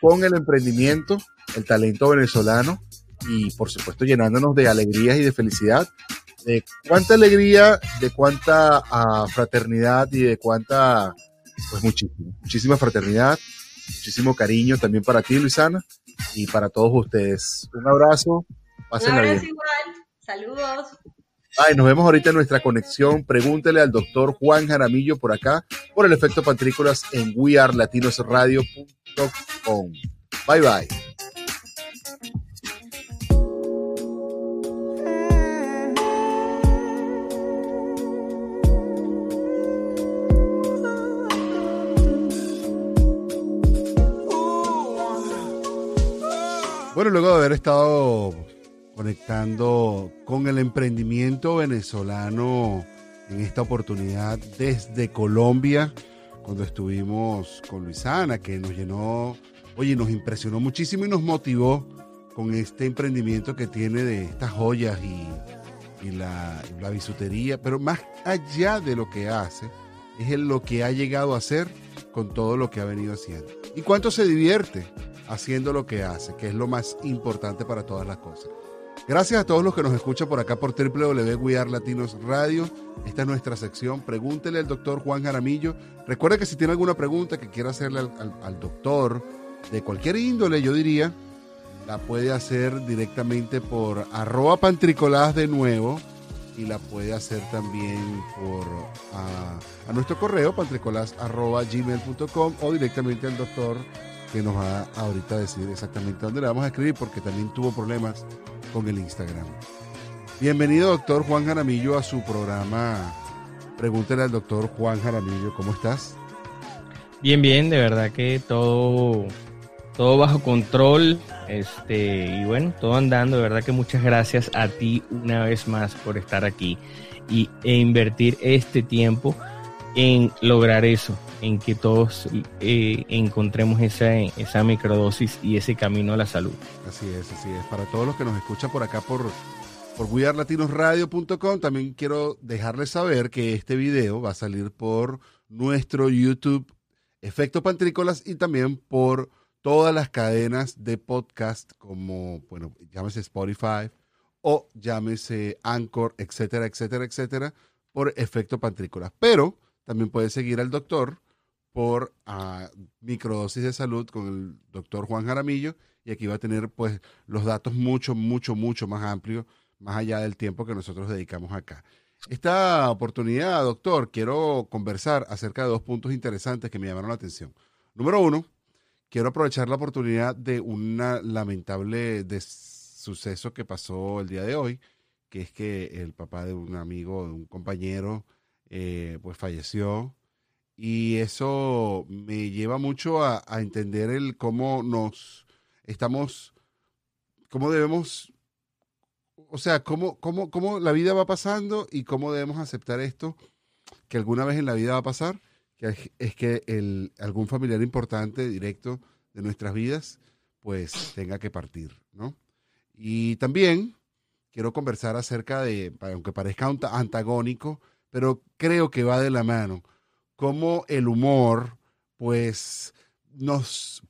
con el emprendimiento, el talento venezolano y por supuesto llenándonos de alegrías y de felicidad de cuánta alegría, de cuánta ah, fraternidad y de cuánta, pues muchísimo, muchísima fraternidad, muchísimo cariño también para ti, Luisana, y para todos ustedes. Un abrazo,
pásenla Un abrazo igual, saludos.
Ay, nos vemos ahorita en nuestra conexión. Pregúntele al doctor Juan Jaramillo por acá, por el efecto pantrícolas en wearlatinosradio.com. Bye bye. Luego de haber estado conectando con el emprendimiento venezolano en esta oportunidad desde Colombia, cuando estuvimos con Luisana, que nos llenó, oye, nos impresionó muchísimo y nos motivó con este emprendimiento que tiene de estas joyas y, la, la, bisutería, pero más allá de lo que hace, es lo que ha llegado a hacer con todo lo que ha venido haciendo. ¿Y cuánto se divierte? Haciendo lo que hace, que es lo más importante para todas las cosas. Gracias a todos los que nos escuchan por acá por www Latinos Radio. Esta es nuestra sección. Pregúntele al doctor Juan Jaramillo. Recuerde que si tiene alguna pregunta que quiera hacerle al, doctor de cualquier índole, yo diría, la puede hacer directamente por arroba pantricolás de nuevo y la puede hacer también por a, nuestro correo gmail.com o directamente al doctor
que nos va ahorita a decir exactamente dónde le vamos a escribir porque también tuvo problemas con el Instagram. Bienvenido, doctor Juan Jaramillo, a su programa Pregúntele al doctor Juan Jaramillo, ¿cómo estás?
Bien, bien, de verdad que todo, todo bajo control, este, y bueno, todo andando, de verdad que muchas gracias a ti una vez más por estar aquí y, e invertir este tiempo en lograr eso, en que todos eh, encontremos esa, esa microdosis y ese camino a la salud.
Así es, así es. Para todos los que nos escuchan por acá por, por wearlatinosradio.com, también quiero dejarles saber que este video va a salir por nuestro YouTube Efecto Pantrícolas y también por todas las cadenas de podcast como, bueno, llámese Spotify o llámese Anchor, etcétera, etcétera, etcétera, por Efecto Pantrícolas. Pero también puede seguir al doctor por uh, microdosis de salud con el doctor Juan Jaramillo y aquí va a tener pues los datos mucho, mucho, mucho más amplios, más allá del tiempo que nosotros dedicamos acá. Esta oportunidad, doctor, quiero conversar acerca de dos puntos interesantes que me llamaron la atención. Número uno, quiero aprovechar la oportunidad de un lamentable suceso que pasó el día de hoy, que es que el papá de un amigo, de un compañero, eh, pues falleció. Y eso me lleva mucho a, entender el cómo nos estamos, cómo debemos, o sea, cómo, cómo, cómo la vida va pasando y cómo debemos aceptar esto que alguna vez en la vida va a pasar, que es, que el, algún familiar importante, directo de nuestras vidas, pues tenga que partir, ¿no? Y también quiero conversar acerca de, aunque parezca antagónico, pero creo que va de la mano. Cómo el humor, pues, nos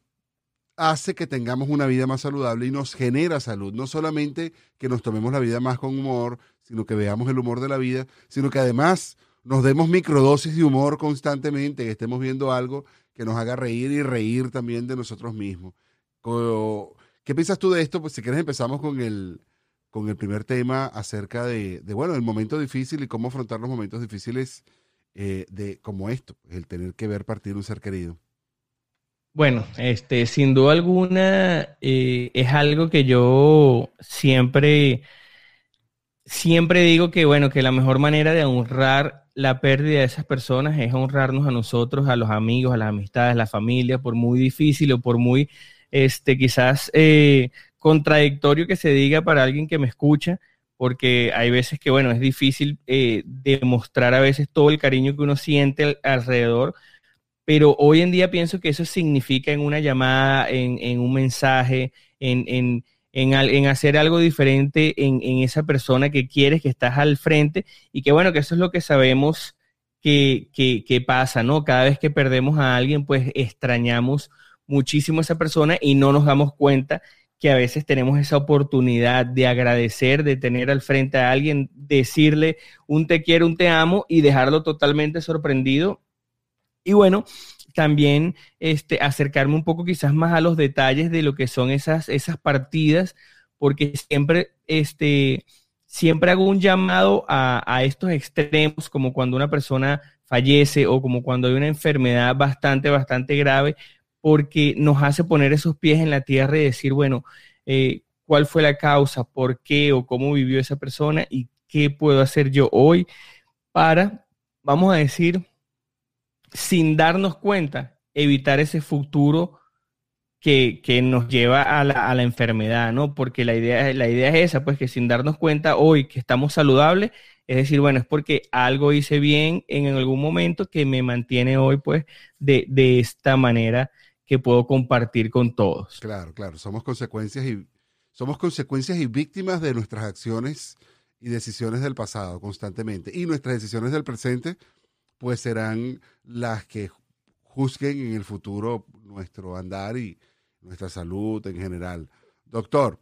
hace que tengamos una vida más saludable y nos genera salud. No solamente que nos tomemos la vida más con humor, sino que veamos el humor de la vida, sino que además nos demos microdosis de humor constantemente, que estemos viendo algo que nos haga reír y reír también de nosotros mismos. ¿Qué piensas tú de esto? Pues si quieres empezamos con el, con el primer tema acerca de, bueno, el momento difícil y cómo afrontar los momentos difíciles eh, de como esto, el tener que ver partir un ser querido.
Bueno, este, sin duda alguna eh, es algo que yo siempre, siempre digo que bueno, que la mejor manera de honrar la pérdida de esas personas es honrarnos a nosotros, a los amigos, a las amistades, a la familia, por muy difícil o por muy, este, quizás eh, contradictorio que se diga para alguien que me escucha, porque hay veces que, bueno, es difícil eh, demostrar a veces todo el cariño que uno siente alrededor, pero hoy en día pienso que eso significa en una llamada, en, un mensaje, en, en, hacer algo diferente en, esa persona que quieres, que estás al frente, y que bueno, que eso es lo que sabemos que, que, que pasa, ¿no? Cada vez que perdemos a alguien, pues extrañamos muchísimo a esa persona y no nos damos cuenta que a veces tenemos esa oportunidad de agradecer, de tener al frente a alguien, decirle un te quiero, un te amo y dejarlo totalmente sorprendido. Y bueno, también este, acercarme un poco quizás más a los detalles de lo que son esas, esas partidas, porque siempre, este, siempre hago un llamado a, a estos extremos, como cuando una persona fallece o como cuando hay una enfermedad bastante, bastante grave, porque nos hace poner esos pies en la tierra y decir, bueno, eh, cuál fue la causa, por qué o cómo vivió esa persona y qué puedo hacer yo hoy para, vamos a decir, sin darnos cuenta, evitar ese futuro que, nos lleva a la, enfermedad, ¿no? Porque la idea, la idea es esa, pues que sin darnos cuenta hoy que estamos saludables, es decir, bueno, es porque algo hice bien en algún momento que me mantiene hoy, pues, de, de esta manera que puedo compartir con todos.
Claro, claro, somos consecuencias y somos consecuencias y víctimas de nuestras acciones y decisiones del pasado constantemente. Y nuestras decisiones del presente, pues serán las que juzguen en el futuro nuestro andar y nuestra salud en general. Doctor,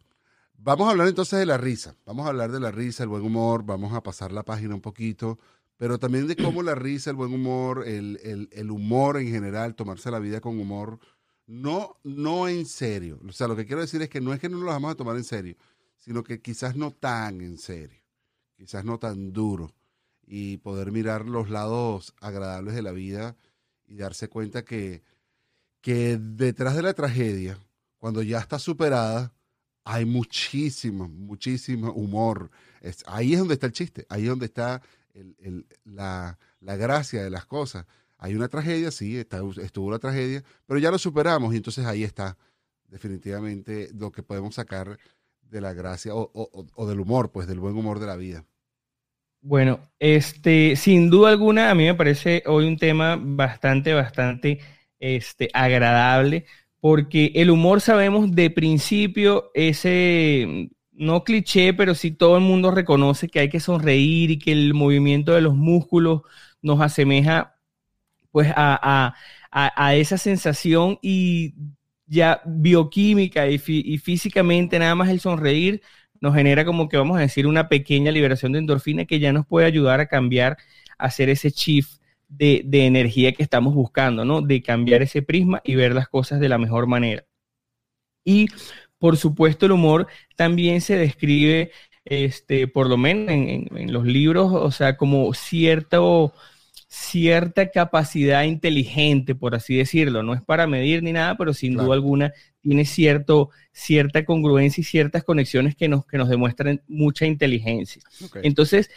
vamos a hablar entonces de la risa. Vamos a hablar de la risa, el buen humor, vamos a pasar la página un poquito, pero también de cómo la risa, el buen humor, el, el, el humor en general, tomarse la vida con humor, no, no en serio. O sea, lo que quiero decir es que no es que no lo vamos a tomar en serio, sino que quizás no tan en serio, quizás no tan duro, y poder mirar los lados agradables de la vida y darse cuenta que, que detrás de la tragedia, cuando ya está superada, hay muchísimo, muchísimo humor. Ahí es donde está el chiste, ahí es donde está la, gracia de las cosas. Hay una tragedia, sí, está, estuvo la tragedia, pero ya lo superamos y entonces ahí está definitivamente lo que podemos sacar de la gracia o, del humor, pues del buen humor de la vida.
Bueno, este, sin duda alguna, a mí me parece hoy un tema bastante, bastante este, agradable, porque el humor sabemos de principio ese, no cliché, pero sí todo el mundo reconoce que hay que sonreír y que el movimiento de los músculos nos asemeja pues a, a, esa sensación y ya bioquímica y, físicamente nada más el sonreír nos genera como que vamos a decir una pequeña liberación de endorfina que ya nos puede ayudar a cambiar, a hacer ese shift de, de, energía que estamos buscando, ¿no? De cambiar ese prisma y ver las cosas de la mejor manera. Y por supuesto el humor también se describe, este, por lo menos en, en los libros, o sea, como cierto cierta capacidad inteligente, por así decirlo. No es para medir ni nada, pero sin duda alguna tiene cierto, cierta congruencia y ciertas conexiones que nos, que nos demuestran mucha inteligencia. Entonces,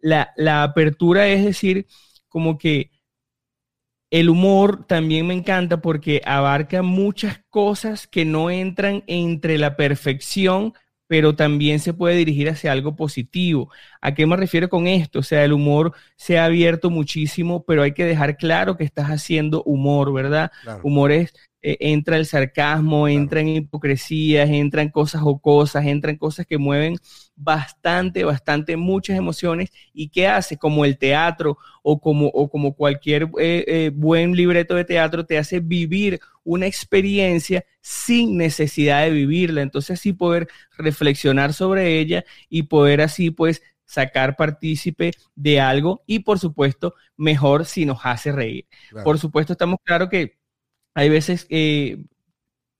la, la apertura es decir, como que el humor también me encanta porque abarca muchas cosas que no entran entre la perfección, pero también se puede dirigir hacia algo positivo. ¿A qué me refiero con esto? O sea, el humor se ha abierto muchísimo, pero hay que dejar claro que estás haciendo humor, ¿verdad? Humor es eh, entra el sarcasmo, entra en hipocresías, entra en cosas o cosas, entra en cosas que mueven bastante, bastante muchas emociones y qué hace como el teatro o como, o como cualquier eh, eh, buen libreto de teatro te hace vivir una experiencia sin necesidad de vivirla. Entonces así poder reflexionar sobre ella y poder así pues sacar partícipe de algo y por supuesto mejor si nos hace reír. Por supuesto estamos claros que hay veces que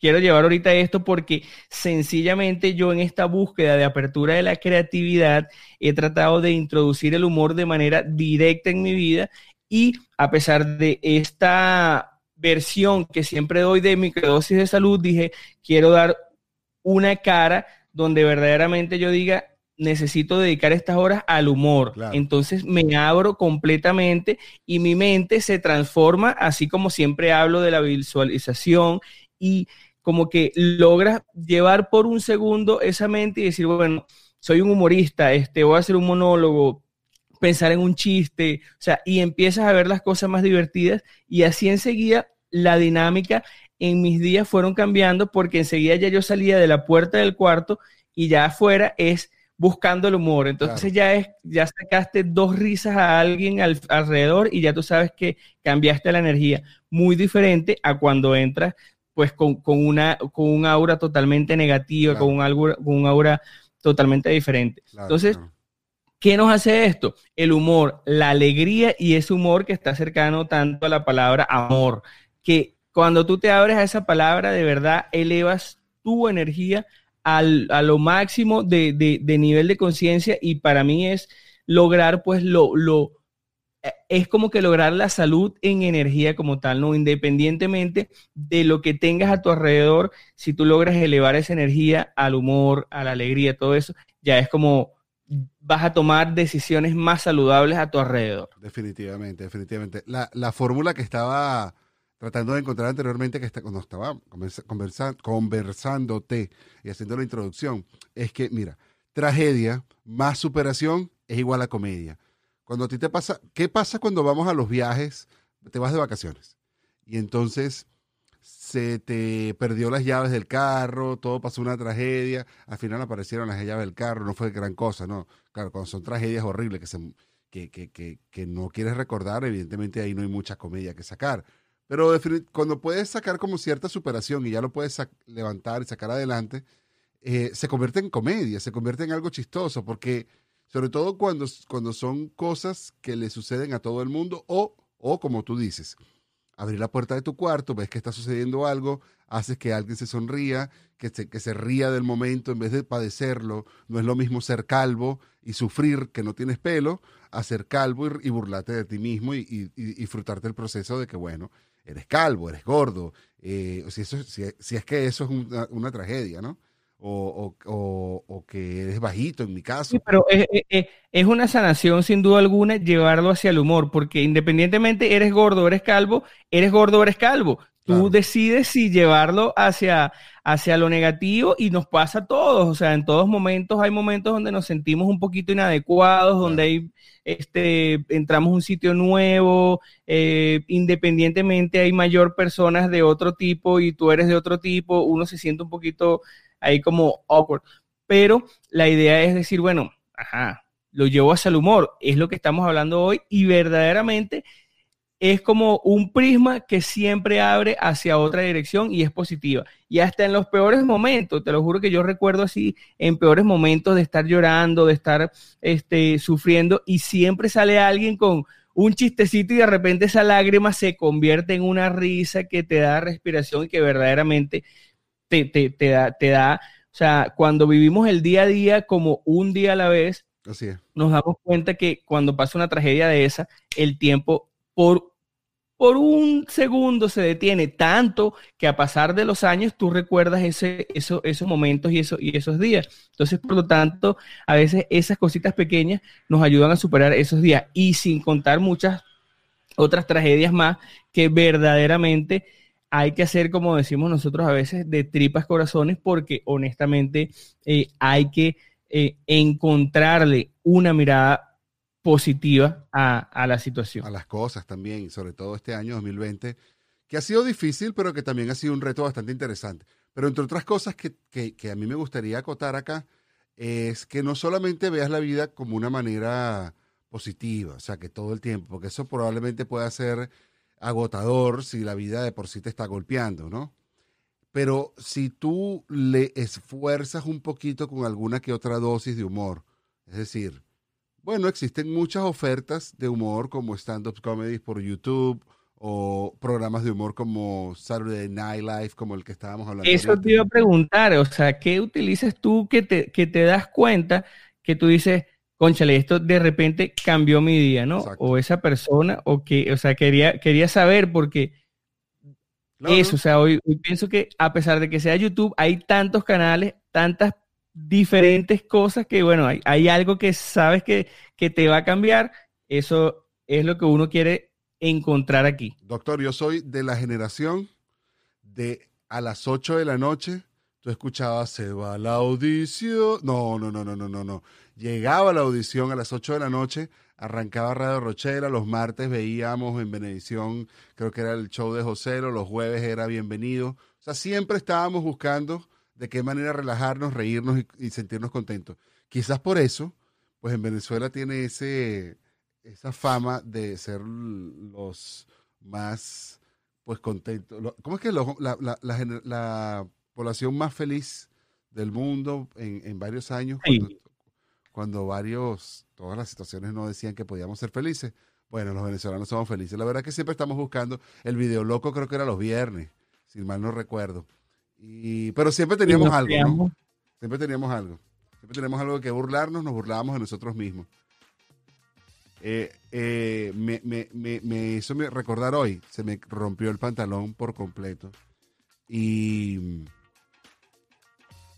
quiero llevar ahorita esto porque sencillamente yo en esta búsqueda de apertura de la creatividad he tratado de introducir el humor de manera directa en mi vida y a pesar de esta versión que siempre doy de microdosis de salud, dije, quiero dar una cara donde verdaderamente yo diga, necesito dedicar estas horas al humor. Entonces me abro completamente y mi mente se transforma, así como siempre hablo de la visualización y como que logras llevar por un segundo esa mente y decir, bueno, soy un humorista, este, voy a hacer un monólogo, pensar en un chiste, o sea, y empiezas a ver las cosas más divertidas y así enseguida la dinámica en mis días fueron cambiando porque enseguida ya yo salía de la puerta del cuarto y ya afuera es buscando el humor. Entonces ya es, ya sacaste dos risas a alguien alrededor y ya tú sabes que cambiaste la energía. Muy diferente a cuando entras pues con, una, con un aura totalmente negativa, con, un aura, con un aura totalmente diferente. Entonces, ¿qué nos hace esto? El humor, la alegría y ese humor que está cercano tanto a la palabra amor, que cuando tú te abres a esa palabra, de verdad elevas tu energía a lo máximo de, nivel de conciencia y para mí es lograr pues lo, lo, eh, es como que lograr la salud en energía como tal, ¿no? Independientemente de lo que tengas a tu alrededor, si tú logras elevar esa energía al humor, a la alegría, todo eso, ya es como vas a tomar decisiones más saludables a tu alrededor.
Definitivamente, definitivamente. La, la fórmula que estaba tratando de encontrar anteriormente que está, cuando estaba conversando, conversándote y haciendo la introducción, es que, mira, tragedia más superación es igual a comedia. Cuando a ti te pasa, ¿qué pasa cuando vamos a los viajes? Te vas de vacaciones y entonces se te perdió las llaves del carro, todo pasó una tragedia, al final aparecieron las llaves del carro, no fue gran cosa, ¿no? Claro, cuando son tragedias horribles que, se, que, que, que, que no quieres recordar, evidentemente ahí no hay mucha comedia que sacar pero cuando puedes sacar como cierta superación y ya lo puedes levantar y sacar adelante, eh, se convierte en comedia, se convierte en algo chistoso, porque sobre todo cuando, cuando son cosas que le suceden a todo el mundo o, o como tú dices, abrir la puerta de tu cuarto, ves que está sucediendo algo, haces que alguien se sonría, que se, que se ría del momento en vez de padecerlo. No es lo mismo ser calvo y sufrir que no tienes pelo, a ser calvo y, burlarte de ti mismo y, y, y, disfrutarte el proceso de que, bueno, eres calvo, eres gordo, eh, si, eso, si, es que eso es una, una tragedia, ¿no? O, o, o, que eres bajito en mi caso. Sí,
pero es, es, es, una sanación sin duda alguna llevarlo hacia el humor, porque independientemente eres gordo o eres calvo, eres gordo o eres calvo. Tú decides si llevarlo hacia, hacia lo negativo y nos pasa a todos. O sea, en todos momentos hay momentos donde nos sentimos un poquito inadecuados, donde hay, este, entramos a un sitio nuevo, eh, independientemente hay mayor personas de otro tipo y tú eres de otro tipo, uno se siente un poquito ahí como awkward. Pero la idea es decir, bueno, ajá, lo llevo hacia el humor, es lo que estamos hablando hoy y verdaderamente es como un prisma que siempre abre hacia otra dirección y es positiva. Y hasta en los peores momentos, te lo juro que yo recuerdo así, en peores momentos de estar llorando, de estar este, sufriendo, y siempre sale alguien con un chistecito y de repente esa lágrima se convierte en una risa que te da respiración y que verdaderamente te, te, te da, te da, o sea, cuando vivimos el día a día como un día a la vez, nos damos cuenta que cuando pasa una tragedia de esa, el tiempo por, por un segundo se detiene tanto que a pasar de los años tú recuerdas ese, eso, esos momentos y, eso, y esos días. Entonces, por lo tanto, a veces esas cositas pequeñas nos ayudan a superar esos días y sin contar muchas otras tragedias más que verdaderamente hay que hacer, como decimos nosotros a veces, de tripas corazones porque honestamente eh, hay que eh, encontrarle una mirada positiva a, la situación.
A las cosas también, sobre todo este año 2020, que ha sido difícil, pero que también ha sido un reto bastante interesante. Pero entre otras cosas que, que, a mí me gustaría acotar acá, es que no solamente veas la vida como una manera positiva, o sea, que todo el tiempo, porque eso probablemente pueda ser agotador si la vida de por sí te está golpeando, ¿no? Pero si tú le esfuerzas un poquito con alguna que otra dosis de humor, es decir, bueno, existen muchas ofertas de humor como stand-up comedy por YouTube o programas de humor como Saturday Night Live, como el que estábamos hablando.
Eso te iba a preguntar, o sea, ¿qué utilizas tú que te, que te das cuenta que tú dices, conchale, esto de repente cambió mi día, ¿no? O esa persona, o que, o sea, quería, quería saber porque eso, o sea, hoy, hoy pienso que a pesar de que sea YouTube, hay tantos canales, tantas diferentes cosas que, bueno, hay, hay algo que sabes que, que, te va a cambiar. Eso es lo que uno quiere encontrar aquí.
Doctor, yo soy de la generación de a las 8 de la noche, tú escuchabas, se va la audición. No, no, no, no, no, no, no. Llegaba la audición a las 8 de la noche, arrancaba Radio Rochela, los martes veíamos en Benedición, creo que era el show de Joselo, los jueves era Bienvenido. O sea, siempre estábamos buscando de qué manera relajarnos, reírnos y, sentirnos contentos. Quizás por eso, pues en Venezuela tiene ese, esa fama de ser los más pues contentos. ¿Cómo es que la, población más feliz del mundo en, varios años? Cuando, varios, todas las situaciones no decían que podíamos ser felices. Bueno, los venezolanos somos felices. La verdad que siempre estamos buscando el video loco, creo que era los viernes, si mal no recuerdo. Y, pero siempre teníamos algo, ¿no? Siempre teníamos algo. Siempre teníamos algo que burlarnos, nos burlábamos de nosotros mismos. Eh, eh, me, me, me, me, hizo recordar hoy, se me rompió el pantalón por completo. Y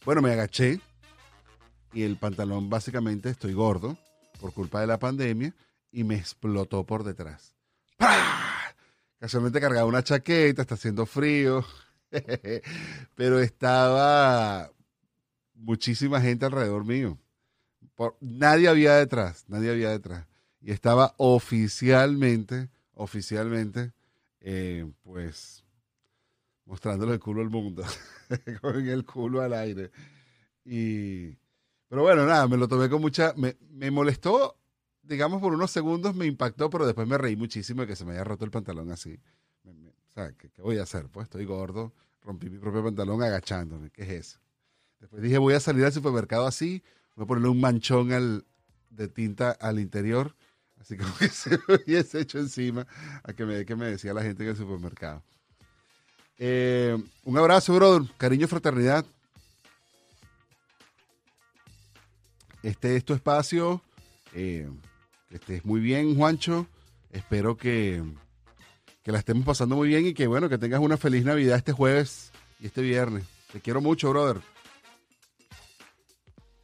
bueno, me agaché y el pantalón básicamente estoy gordo por culpa de la pandemia y me explotó por detrás. Casualmente cargaba una chaqueta, está haciendo frío. Pero estaba muchísima gente alrededor mío. nadie había detrás, nadie había detrás. Y estaba oficialmente, oficialmente, eh, pues, mostrándole el culo al mundo, con el culo al aire. Y, pero bueno, nada, me lo tomé con mucha, me molestó, digamos, por unos segundos, me impactó, pero después me reí muchísimo de que se me haya roto el pantalón así. ¿Qué, voy a hacer? Pues estoy gordo, rompí mi propio pantalón agachándome. ¿Qué es eso? Después dije, voy a salir al supermercado así, voy a ponerle un manchón al, de tinta al interior, Así como que se me hubiese hecho encima a que me, que me decía la gente en el supermercado. Eh, un abrazo, brother. Cariño, fraternidad. Este es tu espacio. Eh, que estés muy bien, Juancho. Espero que, que la estemos pasando muy bien y que, bueno, que tengas una feliz Navidad este jueves y este viernes. Te quiero mucho, brother.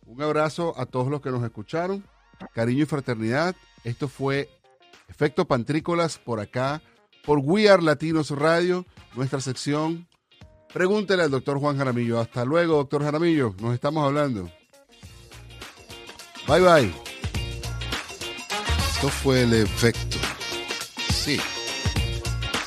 Un abrazo a todos los que nos escucharon. Cariño y fraternidad. Esto fue Efecto Pantrícolas por acá, por We Are Latinos Radio, nuestra sección. Pregúntele al doctor Juan Jaramillo. Hasta luego, doctor Jaramillo. Nos estamos hablando. Bye bye.
Esto fue el efecto. Sí.